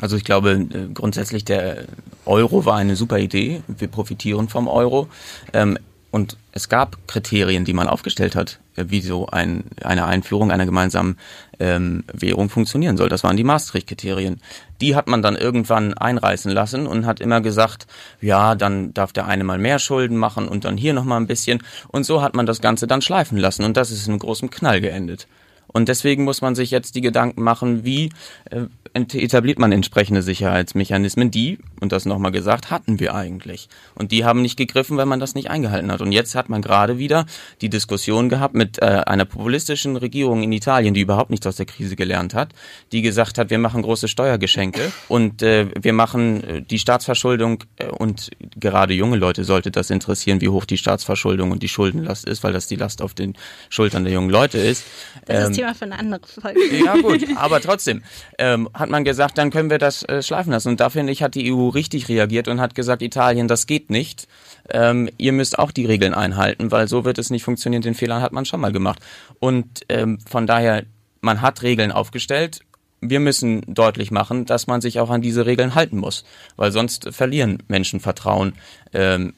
Also ich glaube äh, grundsätzlich der Euro war eine super Idee. Wir profitieren vom Euro. Ähm, und es gab Kriterien, die man aufgestellt hat, äh, wie so ein, eine Einführung einer gemeinsamen ähm, Währung funktionieren soll. Das waren die Maastricht-Kriterien. Die hat man dann irgendwann einreißen lassen und hat immer gesagt, ja, dann darf der eine mal mehr Schulden machen und dann hier nochmal ein bisschen. Und so hat man das Ganze dann schleifen lassen und das ist in einem großen Knall geendet. Und deswegen muss man sich jetzt die Gedanken machen, wie äh, etabliert man entsprechende Sicherheitsmechanismen, die, und das nochmal gesagt, hatten wir eigentlich. Und die haben nicht gegriffen, weil man das nicht eingehalten hat. Und jetzt hat man gerade wieder die Diskussion gehabt mit äh, einer populistischen Regierung in Italien, die überhaupt nichts aus der Krise gelernt hat, die gesagt hat, wir machen große Steuergeschenke und äh, wir machen äh, die Staatsverschuldung äh, und gerade junge Leute sollte das interessieren, wie hoch die Staatsverschuldung und die Schuldenlast ist, weil das die Last auf den Schultern der jungen Leute ist. Ähm, ist Thema für eine andere Folge. Ja gut, [laughs] aber trotzdem ähm, hat man gesagt, dann können wir das äh, schleifen lassen. Und da finde ich, hat die EU richtig reagiert und hat gesagt, Italien, das geht nicht. Ähm, ihr müsst auch die Regeln einhalten, weil so wird es nicht funktionieren. Den Fehler hat man schon mal gemacht. Und ähm, von daher, man hat Regeln aufgestellt wir müssen deutlich machen, dass man sich auch an diese Regeln halten muss, weil sonst verlieren Menschen Vertrauen ähm,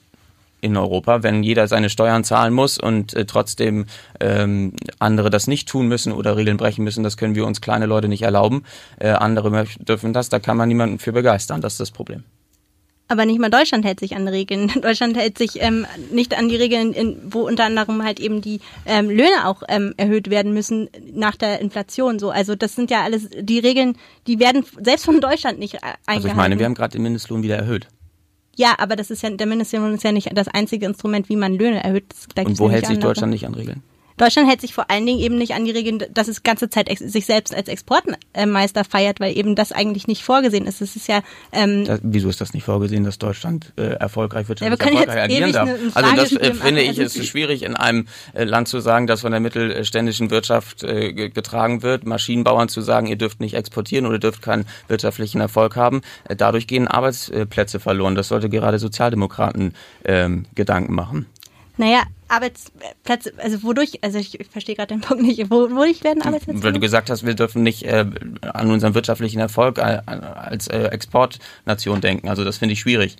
in Europa, wenn jeder seine Steuern zahlen muss und äh, trotzdem ähm, andere das nicht tun müssen oder Regeln brechen müssen, das können wir uns kleine Leute nicht erlauben. Äh, andere dürfen das, da kann man niemanden für begeistern, das ist das Problem. Aber nicht mal Deutschland hält sich an Regeln. [laughs] Deutschland hält sich ähm, nicht an die Regeln, in, wo unter anderem halt eben die ähm, Löhne auch ähm, erhöht werden müssen nach der Inflation. So, also das sind ja alles die Regeln, die werden selbst von Deutschland nicht eingehalten. Also ich meine, wir haben gerade den Mindestlohn wieder erhöht. Ja, aber das ist ja, der Mindestlohn ist ja nicht das einzige Instrument, wie man Löhne erhöht. Und wo hält sich Deutschland nicht an Regeln? Deutschland hält sich vor allen Dingen eben nicht an die Regeln, dass es ganze Zeit sich selbst als Exportmeister feiert, weil eben das eigentlich nicht vorgesehen ist. Es ist ja ähm, das, wieso ist das nicht vorgesehen, dass Deutschland äh, erfolgreich wirtschaftlich ja, erfolgreich agieren darf? also das äh, finde ich ist schwierig in einem äh, Land zu sagen, das von der mittelständischen Wirtschaft äh, getragen wird, Maschinenbauern zu sagen, ihr dürft nicht exportieren oder dürft keinen wirtschaftlichen Erfolg haben. Äh, dadurch gehen Arbeitsplätze verloren. Das sollte gerade Sozialdemokraten ähm, Gedanken machen. Naja, Arbeitsplätze, also wodurch, also ich, ich verstehe gerade den Punkt nicht, wodurch werden Arbeitsplätze? Weil du gesagt hast, wir dürfen nicht äh, an unseren wirtschaftlichen Erfolg äh, als äh, Exportnation denken. Also das finde ich schwierig.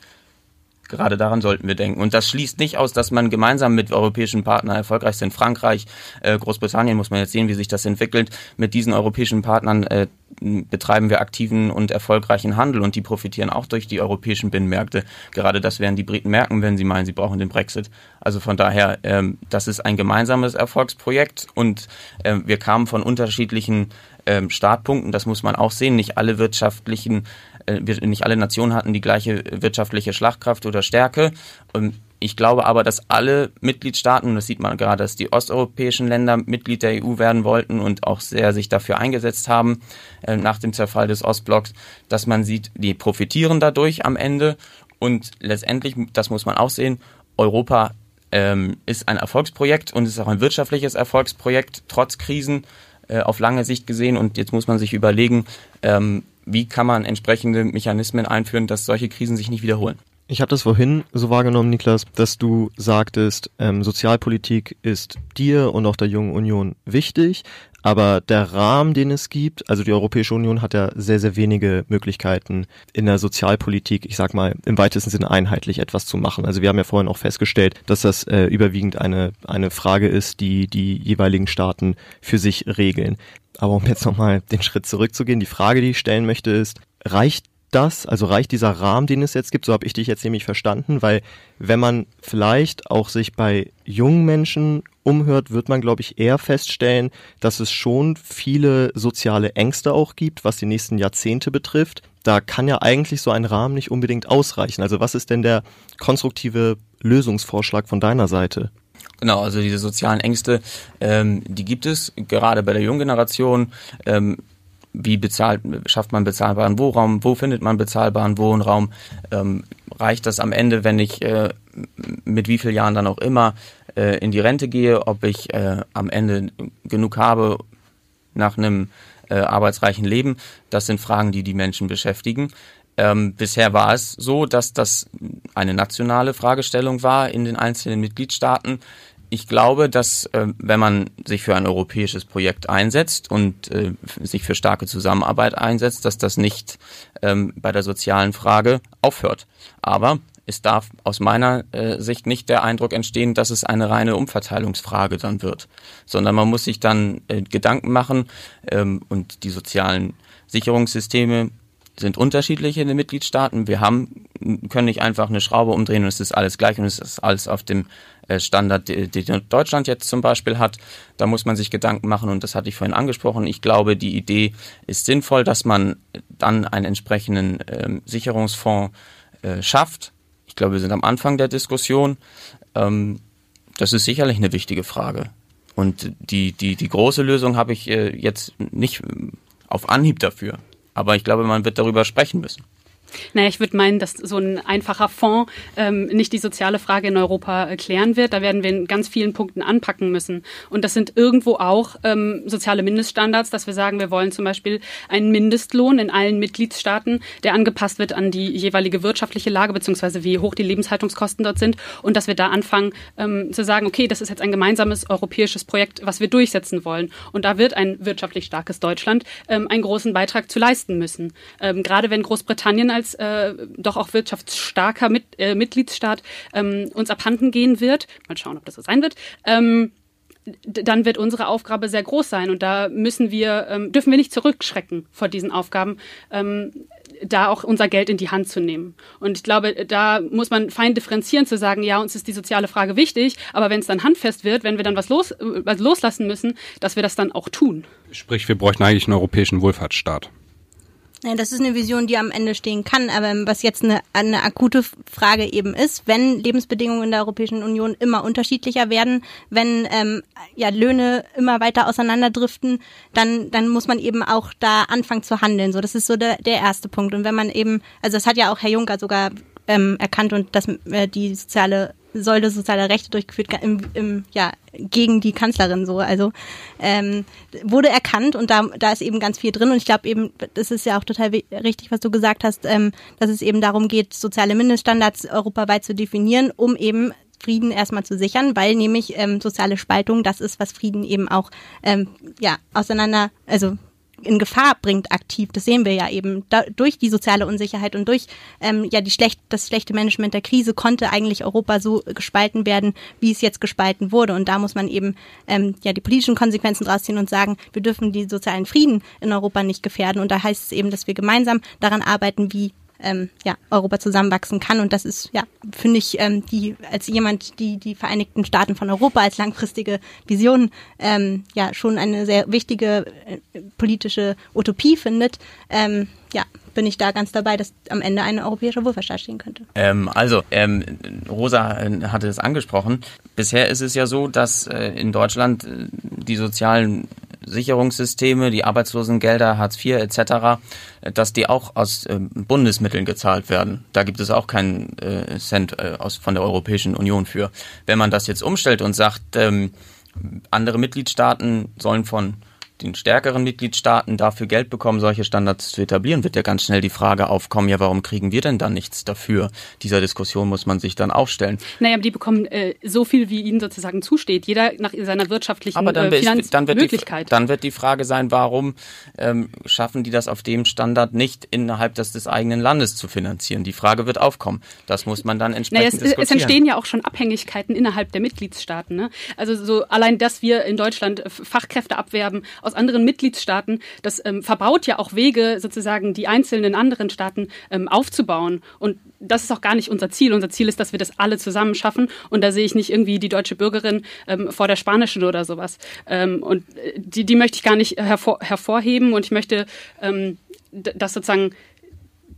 Gerade daran sollten wir denken. Und das schließt nicht aus, dass man gemeinsam mit europäischen Partnern erfolgreich sind. Frankreich, äh, Großbritannien muss man jetzt sehen, wie sich das entwickelt. Mit diesen europäischen Partnern äh, betreiben wir aktiven und erfolgreichen Handel und die profitieren auch durch die europäischen Binnenmärkte. Gerade das werden die Briten merken, wenn sie meinen, sie brauchen den Brexit. Also von daher, ähm, das ist ein gemeinsames Erfolgsprojekt und äh, wir kamen von unterschiedlichen ähm, Startpunkten. Das muss man auch sehen. Nicht alle wirtschaftlichen äh, nicht alle Nationen hatten die gleiche wirtschaftliche Schlagkraft oder Stärke. Und ich glaube aber, dass alle Mitgliedstaaten, und das sieht man gerade, dass die osteuropäischen Länder Mitglied der EU werden wollten und auch sehr sich dafür eingesetzt haben äh, nach dem Zerfall des Ostblocks, dass man sieht, die profitieren dadurch am Ende. Und letztendlich, das muss man auch sehen, Europa ähm, ist ein Erfolgsprojekt und ist auch ein wirtschaftliches Erfolgsprojekt, trotz Krisen äh, auf lange Sicht gesehen. Und jetzt muss man sich überlegen, ähm, wie kann man entsprechende Mechanismen einführen, dass solche Krisen sich nicht wiederholen. Ich habe das vorhin so wahrgenommen, Niklas, dass du sagtest, ähm, Sozialpolitik ist dir und auch der Jungen Union wichtig, aber der Rahmen, den es gibt, also die Europäische Union hat ja sehr, sehr wenige Möglichkeiten in der Sozialpolitik, ich sag mal, im weitesten Sinne einheitlich etwas zu machen. Also wir haben ja vorhin auch festgestellt, dass das äh, überwiegend eine, eine Frage ist, die die jeweiligen Staaten für sich regeln. Aber um jetzt nochmal den Schritt zurückzugehen, die Frage, die ich stellen möchte, ist, reicht das, also reicht dieser Rahmen, den es jetzt gibt, so habe ich dich jetzt nämlich verstanden, weil wenn man vielleicht auch sich bei jungen Menschen umhört, wird man, glaube ich, eher feststellen, dass es schon viele soziale Ängste auch gibt, was die nächsten Jahrzehnte betrifft. Da kann ja eigentlich so ein Rahmen nicht unbedingt ausreichen. Also was ist denn der konstruktive Lösungsvorschlag von deiner Seite? Genau, also diese sozialen Ängste, ähm, die gibt es gerade bei der jungen Generation. Ähm, wie bezahlt, schafft man bezahlbaren Wohnraum, wo findet man bezahlbaren Wohnraum, ähm, reicht das am Ende, wenn ich äh, mit wie vielen Jahren dann auch immer äh, in die Rente gehe, ob ich äh, am Ende genug habe nach einem äh, arbeitsreichen Leben, das sind Fragen, die die Menschen beschäftigen. Ähm, bisher war es so, dass das eine nationale Fragestellung war in den einzelnen Mitgliedstaaten ich glaube, dass äh, wenn man sich für ein europäisches Projekt einsetzt und äh, sich für starke Zusammenarbeit einsetzt, dass das nicht ähm, bei der sozialen Frage aufhört. Aber es darf aus meiner äh, Sicht nicht der Eindruck entstehen, dass es eine reine Umverteilungsfrage dann wird, sondern man muss sich dann äh, Gedanken machen ähm, und die sozialen Sicherungssysteme sind unterschiedlich in den Mitgliedstaaten. Wir haben, können nicht einfach eine Schraube umdrehen und es ist alles gleich und es ist alles auf dem Standard, den Deutschland jetzt zum Beispiel hat. Da muss man sich Gedanken machen und das hatte ich vorhin angesprochen. Ich glaube, die Idee ist sinnvoll, dass man dann einen entsprechenden ähm, Sicherungsfonds äh, schafft. Ich glaube, wir sind am Anfang der Diskussion. Ähm, das ist sicherlich eine wichtige Frage. Und die, die, die große Lösung habe ich äh, jetzt nicht äh, auf Anhieb dafür. Aber ich glaube, man wird darüber sprechen müssen. Naja, ich würde meinen, dass so ein einfacher Fonds ähm, nicht die soziale Frage in Europa äh, klären wird. Da werden wir in ganz vielen Punkten anpacken müssen. Und das sind irgendwo auch ähm, soziale Mindeststandards, dass wir sagen, wir wollen zum Beispiel einen Mindestlohn in allen Mitgliedstaaten, der angepasst wird an die jeweilige wirtschaftliche Lage, beziehungsweise wie hoch die Lebenshaltungskosten dort sind. Und dass wir da anfangen ähm, zu sagen, okay, das ist jetzt ein gemeinsames europäisches Projekt, was wir durchsetzen wollen. Und da wird ein wirtschaftlich starkes Deutschland ähm, einen großen Beitrag zu leisten müssen. Ähm, gerade wenn Großbritannien als als äh, doch auch wirtschaftsstarker Mit, äh, Mitgliedsstaat ähm, uns abhanden gehen wird, mal schauen, ob das so sein wird, ähm, dann wird unsere Aufgabe sehr groß sein und da müssen wir, ähm, dürfen wir nicht zurückschrecken vor diesen Aufgaben, ähm, da auch unser Geld in die Hand zu nehmen. Und ich glaube, da muss man fein differenzieren, zu sagen, ja, uns ist die soziale Frage wichtig, aber wenn es dann handfest wird, wenn wir dann was, los, was loslassen müssen, dass wir das dann auch tun. Sprich, wir bräuchten eigentlich einen europäischen Wohlfahrtsstaat. Ja, das ist eine Vision, die am Ende stehen kann. Aber was jetzt eine, eine akute Frage eben ist, wenn Lebensbedingungen in der Europäischen Union immer unterschiedlicher werden, wenn ähm, ja, Löhne immer weiter auseinanderdriften, dann, dann muss man eben auch da anfangen zu handeln. So, das ist so der, der erste Punkt. Und wenn man eben, also das hat ja auch Herr Juncker sogar ähm, erkannt und dass äh, die soziale Säule sozialer Rechte durchgeführt im, im, ja, gegen die Kanzlerin so. Also ähm, wurde erkannt und da, da ist eben ganz viel drin. Und ich glaube eben, das ist ja auch total richtig, was du gesagt hast, ähm, dass es eben darum geht, soziale Mindeststandards europaweit zu definieren, um eben Frieden erstmal zu sichern, weil nämlich ähm, soziale Spaltung das ist, was Frieden eben auch ähm, ja auseinander, also in Gefahr bringt aktiv. Das sehen wir ja eben. Da, durch die soziale Unsicherheit und durch ähm, ja die schlecht, das schlechte Management der Krise konnte eigentlich Europa so gespalten werden, wie es jetzt gespalten wurde. Und da muss man eben ähm, ja die politischen Konsequenzen draus ziehen und sagen, wir dürfen die sozialen Frieden in Europa nicht gefährden. Und da heißt es eben, dass wir gemeinsam daran arbeiten, wie ähm, ja, Europa zusammenwachsen kann. Und das ist, ja, finde ich, ähm, die als jemand, die die Vereinigten Staaten von Europa als langfristige Vision ähm, ja schon eine sehr wichtige äh, politische Utopie findet. Ähm, ja, bin ich da ganz dabei, dass am Ende ein europäischer Wohlfahrtsstaat stehen könnte. Ähm, also, ähm, Rosa äh, hatte es angesprochen. Bisher ist es ja so, dass äh, in Deutschland äh, die sozialen Sicherungssysteme, die Arbeitslosengelder, Hartz IV etc., dass die auch aus äh, Bundesmitteln gezahlt werden. Da gibt es auch keinen äh, Cent äh, aus, von der Europäischen Union für. Wenn man das jetzt umstellt und sagt, ähm, andere Mitgliedstaaten sollen von den stärkeren Mitgliedstaaten dafür Geld bekommen, solche Standards zu etablieren, wird ja ganz schnell die Frage aufkommen, ja, warum kriegen wir denn dann nichts dafür? Dieser Diskussion muss man sich dann auch stellen. Naja, die bekommen äh, so viel, wie ihnen sozusagen zusteht, jeder nach seiner wirtschaftlichen Aber dann, äh, dann wird Die, dann wird die Frage sein, warum ähm, schaffen die das auf dem Standard nicht innerhalb des, des eigenen Landes zu finanzieren? Die Frage wird aufkommen. Das muss man dann entsprechend naja, es, diskutieren. Es entstehen ja auch schon Abhängigkeiten innerhalb der Mitgliedstaaten. Ne? Also so allein, dass wir in Deutschland Fachkräfte abwerben aus aus anderen Mitgliedstaaten, das ähm, verbaut ja auch Wege, sozusagen die einzelnen anderen Staaten ähm, aufzubauen. Und das ist auch gar nicht unser Ziel. Unser Ziel ist, dass wir das alle zusammen schaffen. Und da sehe ich nicht irgendwie die deutsche Bürgerin ähm, vor der spanischen oder sowas. Ähm, und äh, die, die möchte ich gar nicht hervor, hervorheben. Und ich möchte, ähm, dass sozusagen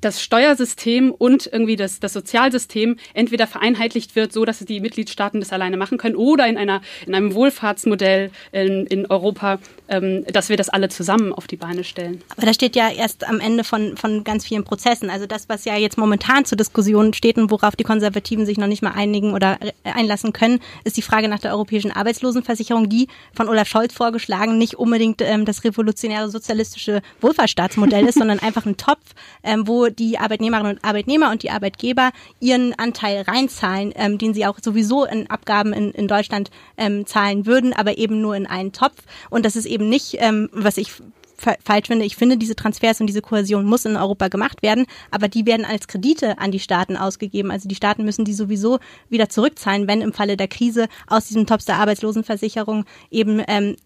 das Steuersystem und irgendwie das, das Sozialsystem entweder vereinheitlicht wird, so dass die Mitgliedstaaten das alleine machen können, oder in einer in einem Wohlfahrtsmodell in, in Europa, ähm, dass wir das alle zusammen auf die Beine stellen. Aber das steht ja erst am Ende von von ganz vielen Prozessen. Also das, was ja jetzt momentan zur Diskussion steht und worauf die Konservativen sich noch nicht mal einigen oder einlassen können, ist die Frage nach der europäischen Arbeitslosenversicherung, die von Olaf Scholz vorgeschlagen nicht unbedingt ähm, das revolutionäre sozialistische Wohlfahrtsstaatsmodell ist, [laughs] sondern einfach ein Topf, ähm, wo die Arbeitnehmerinnen und Arbeitnehmer und die Arbeitgeber ihren Anteil reinzahlen, ähm, den sie auch sowieso in Abgaben in, in Deutschland ähm, zahlen würden, aber eben nur in einen Topf. Und das ist eben nicht, ähm, was ich falsch finde. Ich finde, diese Transfers und diese Kohäsion muss in Europa gemacht werden, aber die werden als Kredite an die Staaten ausgegeben. Also die Staaten müssen die sowieso wieder zurückzahlen, wenn im Falle der Krise aus diesem Topf der Arbeitslosenversicherung eben ähm,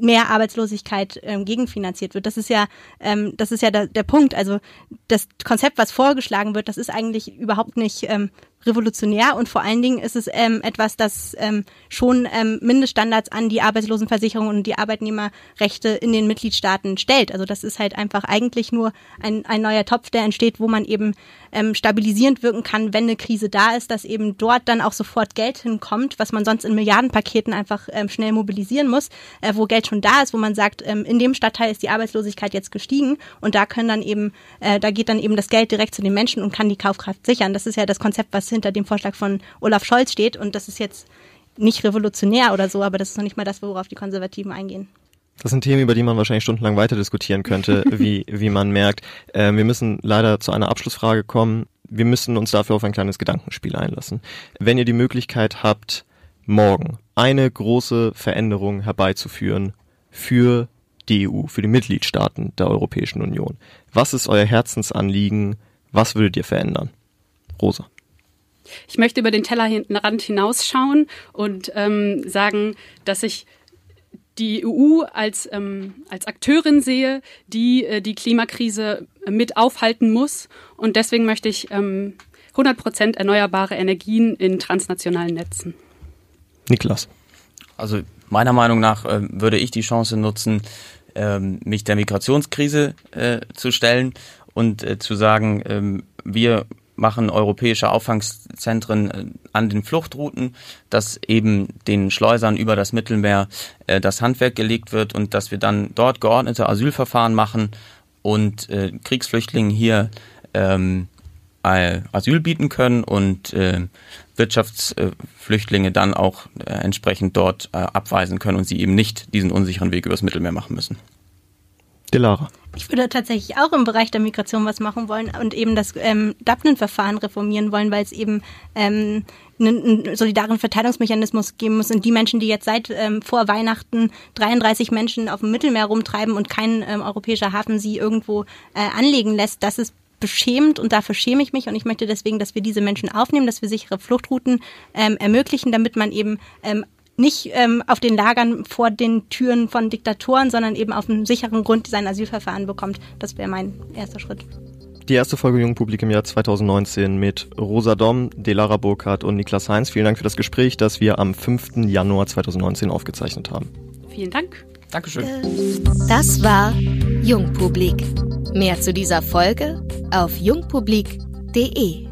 mehr Arbeitslosigkeit ähm, gegenfinanziert wird. Das ist ja, ähm, das ist ja der, der Punkt. Also das Konzept, was vorgeschlagen wird, das ist eigentlich überhaupt nicht ähm, revolutionär und vor allen Dingen ist es ähm, etwas, das ähm, schon ähm, Mindeststandards an die Arbeitslosenversicherung und die Arbeitnehmerrechte in den Mitgliedstaaten stellt. Also das ist halt einfach eigentlich nur ein, ein neuer Topf, der entsteht, wo man eben ähm, stabilisierend wirken kann, wenn eine Krise da ist, dass eben dort dann auch sofort Geld hinkommt, was man sonst in Milliardenpaketen einfach ähm, schnell mobilisieren muss, äh, wo Geld schon da ist, wo man sagt, ähm, in dem Stadtteil ist die Arbeitslosigkeit jetzt gestiegen und da können dann eben, äh, da geht dann eben das Geld direkt zu den Menschen und kann die Kaufkraft sichern. Das ist ja das Konzept, was hinter dem Vorschlag von Olaf Scholz steht und das ist jetzt nicht revolutionär oder so, aber das ist noch nicht mal das, worauf die Konservativen eingehen. Das sind Themen, über die man wahrscheinlich stundenlang weiter diskutieren könnte, [laughs] wie, wie man merkt. Ähm, wir müssen leider zu einer Abschlussfrage kommen. Wir müssen uns dafür auf ein kleines Gedankenspiel einlassen. Wenn ihr die Möglichkeit habt, morgen eine große Veränderung herbeizuführen für die EU, für die Mitgliedstaaten der Europäischen Union, was ist euer Herzensanliegen? Was würdet ihr verändern? Rosa. Ich möchte über den Tellerrand hinausschauen und ähm, sagen, dass ich die EU als, ähm, als Akteurin sehe, die äh, die Klimakrise mit aufhalten muss. Und deswegen möchte ich ähm, 100 Prozent erneuerbare Energien in transnationalen Netzen. Niklas. Also meiner Meinung nach äh, würde ich die Chance nutzen, ähm, mich der Migrationskrise äh, zu stellen und äh, zu sagen, ähm, wir machen europäische Auffangszentren äh, an den Fluchtrouten, dass eben den Schleusern über das Mittelmeer äh, das Handwerk gelegt wird und dass wir dann dort geordnete Asylverfahren machen und äh, Kriegsflüchtlingen hier ähm, Asyl bieten können und Wirtschaftsflüchtlinge dann auch entsprechend dort abweisen können und sie eben nicht diesen unsicheren Weg übers Mittelmeer machen müssen. Delara. Ich würde tatsächlich auch im Bereich der Migration was machen wollen und eben das ähm, Dublin-Verfahren reformieren wollen, weil es eben ähm, einen, einen solidaren Verteilungsmechanismus geben muss. Und die Menschen, die jetzt seit ähm, vor Weihnachten 33 Menschen auf dem Mittelmeer rumtreiben und kein ähm, europäischer Hafen sie irgendwo äh, anlegen lässt, das ist beschämend und dafür schäme ich mich und ich möchte deswegen, dass wir diese Menschen aufnehmen, dass wir sichere Fluchtrouten ähm, ermöglichen, damit man eben ähm, nicht ähm, auf den Lagern vor den Türen von Diktatoren, sondern eben auf einem sicheren Grund sein Asylverfahren bekommt. Das wäre mein erster Schritt. Die erste Folge Jungpublik im Jahr 2019 mit Rosa Dom, Delara Burkhardt und Niklas Heinz. Vielen Dank für das Gespräch, das wir am 5. Januar 2019 aufgezeichnet haben. Vielen Dank. Dankeschön. Das war Jungpublik. Mehr zu dieser Folge auf jungpublik.de.